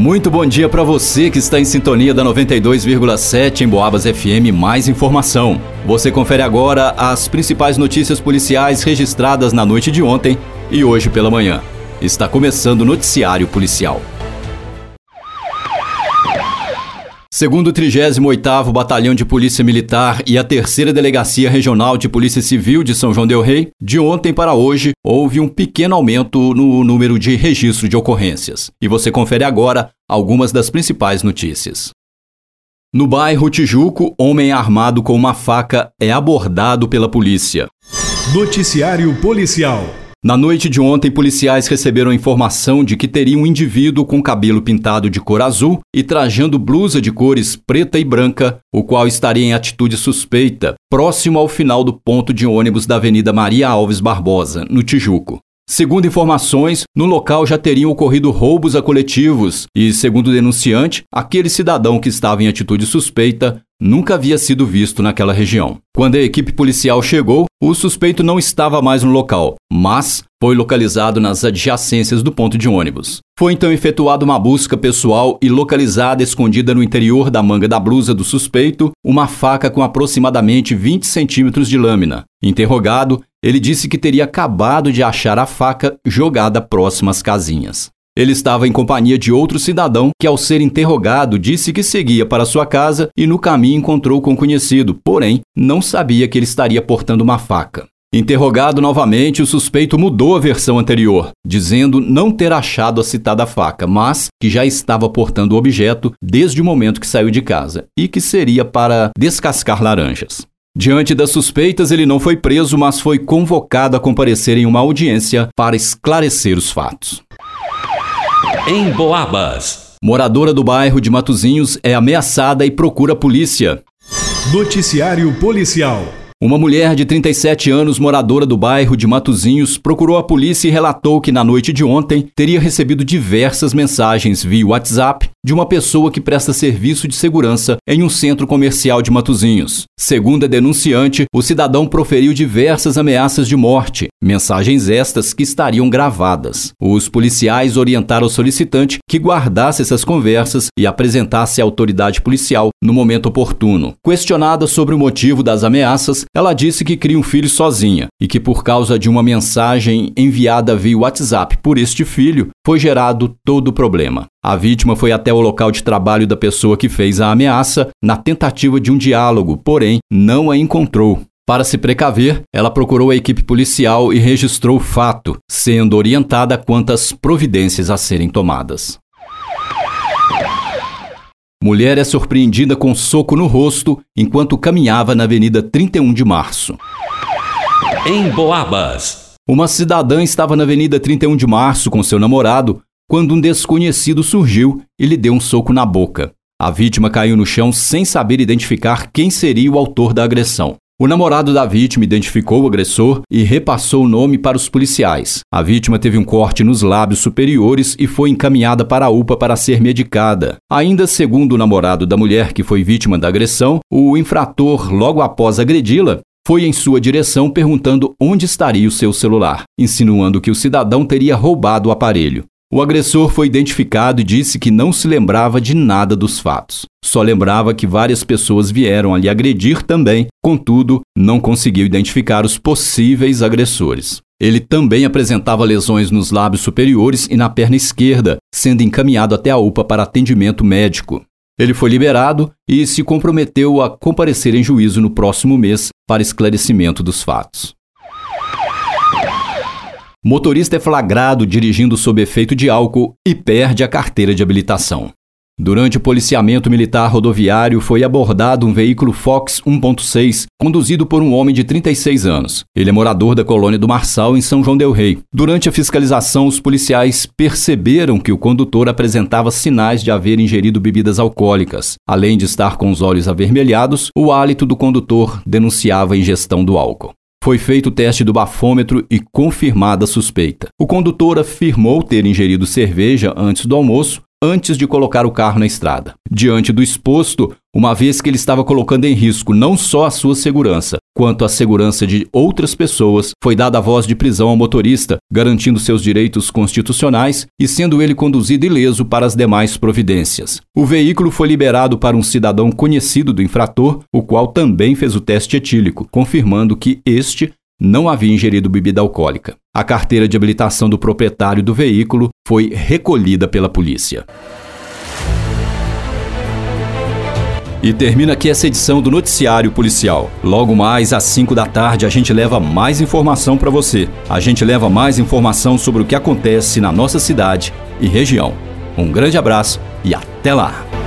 Muito bom dia para você que está em sintonia da 92,7 em Boabas FM. Mais informação. Você confere agora as principais notícias policiais registradas na noite de ontem e hoje pela manhã. Está começando o noticiário policial. Segundo o 38º Batalhão de Polícia Militar e a Terceira Delegacia Regional de Polícia Civil de São João del Rei, de ontem para hoje houve um pequeno aumento no número de registro de ocorrências. E você confere agora algumas das principais notícias. No bairro Tijuco, homem armado com uma faca é abordado pela polícia. Noticiário Policial na noite de ontem, policiais receberam informação de que teria um indivíduo com cabelo pintado de cor azul e trajando blusa de cores preta e branca, o qual estaria em atitude suspeita, próximo ao final do ponto de ônibus da Avenida Maria Alves Barbosa, no Tijuco. Segundo informações, no local já teriam ocorrido roubos a coletivos e, segundo o denunciante, aquele cidadão que estava em atitude suspeita nunca havia sido visto naquela região. Quando a equipe policial chegou, o suspeito não estava mais no local, mas foi localizado nas adjacências do ponto de ônibus. Foi então efetuada uma busca pessoal e localizada escondida no interior da manga da blusa do suspeito uma faca com aproximadamente 20 centímetros de lâmina. Interrogado, ele disse que teria acabado de achar a faca jogada próximo às casinhas. Ele estava em companhia de outro cidadão que, ao ser interrogado, disse que seguia para sua casa e no caminho encontrou com o conhecido, porém, não sabia que ele estaria portando uma faca. Interrogado novamente, o suspeito mudou a versão anterior, dizendo não ter achado a citada faca, mas que já estava portando o objeto desde o momento que saiu de casa e que seria para descascar laranjas. Diante das suspeitas, ele não foi preso, mas foi convocado a comparecer em uma audiência para esclarecer os fatos. Em Boabas. Moradora do bairro de Matozinhos é ameaçada e procura a polícia. Noticiário Policial. Uma mulher de 37 anos, moradora do bairro de Matozinhos, procurou a polícia e relatou que na noite de ontem teria recebido diversas mensagens via WhatsApp de uma pessoa que presta serviço de segurança em um centro comercial de Matozinhos. Segundo a denunciante, o cidadão proferiu diversas ameaças de morte, mensagens estas que estariam gravadas. Os policiais orientaram o solicitante que guardasse essas conversas e apresentasse à autoridade policial no momento oportuno. Questionada sobre o motivo das ameaças, ela disse que cria um filho sozinha e que por causa de uma mensagem enviada via WhatsApp por este filho, foi gerado todo o problema. A vítima foi até o local de trabalho da pessoa que fez a ameaça na tentativa de um diálogo, porém não a encontrou. Para se precaver, ela procurou a equipe policial e registrou o fato, sendo orientada quanto às providências a serem tomadas. Mulher é surpreendida com soco no rosto enquanto caminhava na Avenida 31 de Março. Em Boabas. Uma cidadã estava na Avenida 31 de Março com seu namorado quando um desconhecido surgiu e lhe deu um soco na boca. A vítima caiu no chão sem saber identificar quem seria o autor da agressão. O namorado da vítima identificou o agressor e repassou o nome para os policiais. A vítima teve um corte nos lábios superiores e foi encaminhada para a UPA para ser medicada. Ainda segundo o namorado da mulher que foi vítima da agressão, o infrator, logo após agredi-la, foi em sua direção perguntando onde estaria o seu celular, insinuando que o cidadão teria roubado o aparelho. O agressor foi identificado e disse que não se lembrava de nada dos fatos. Só lembrava que várias pessoas vieram ali agredir também, contudo, não conseguiu identificar os possíveis agressores. Ele também apresentava lesões nos lábios superiores e na perna esquerda, sendo encaminhado até a UPA para atendimento médico. Ele foi liberado e se comprometeu a comparecer em juízo no próximo mês para esclarecimento dos fatos. Motorista é flagrado dirigindo sob efeito de álcool e perde a carteira de habilitação. Durante o policiamento militar rodoviário, foi abordado um veículo Fox 1.6, conduzido por um homem de 36 anos. Ele é morador da colônia do Marçal, em São João Del Rei. Durante a fiscalização, os policiais perceberam que o condutor apresentava sinais de haver ingerido bebidas alcoólicas. Além de estar com os olhos avermelhados, o hálito do condutor denunciava a ingestão do álcool. Foi feito o teste do bafômetro e confirmada a suspeita. O condutor afirmou ter ingerido cerveja antes do almoço, antes de colocar o carro na estrada. Diante do exposto, uma vez que ele estava colocando em risco não só a sua segurança, quanto à segurança de outras pessoas, foi dada a voz de prisão ao motorista, garantindo seus direitos constitucionais e sendo ele conduzido ileso para as demais providências. O veículo foi liberado para um cidadão conhecido do infrator, o qual também fez o teste etílico, confirmando que este não havia ingerido bebida alcoólica. A carteira de habilitação do proprietário do veículo foi recolhida pela polícia. E termina aqui essa edição do Noticiário Policial. Logo mais às 5 da tarde a gente leva mais informação para você. A gente leva mais informação sobre o que acontece na nossa cidade e região. Um grande abraço e até lá!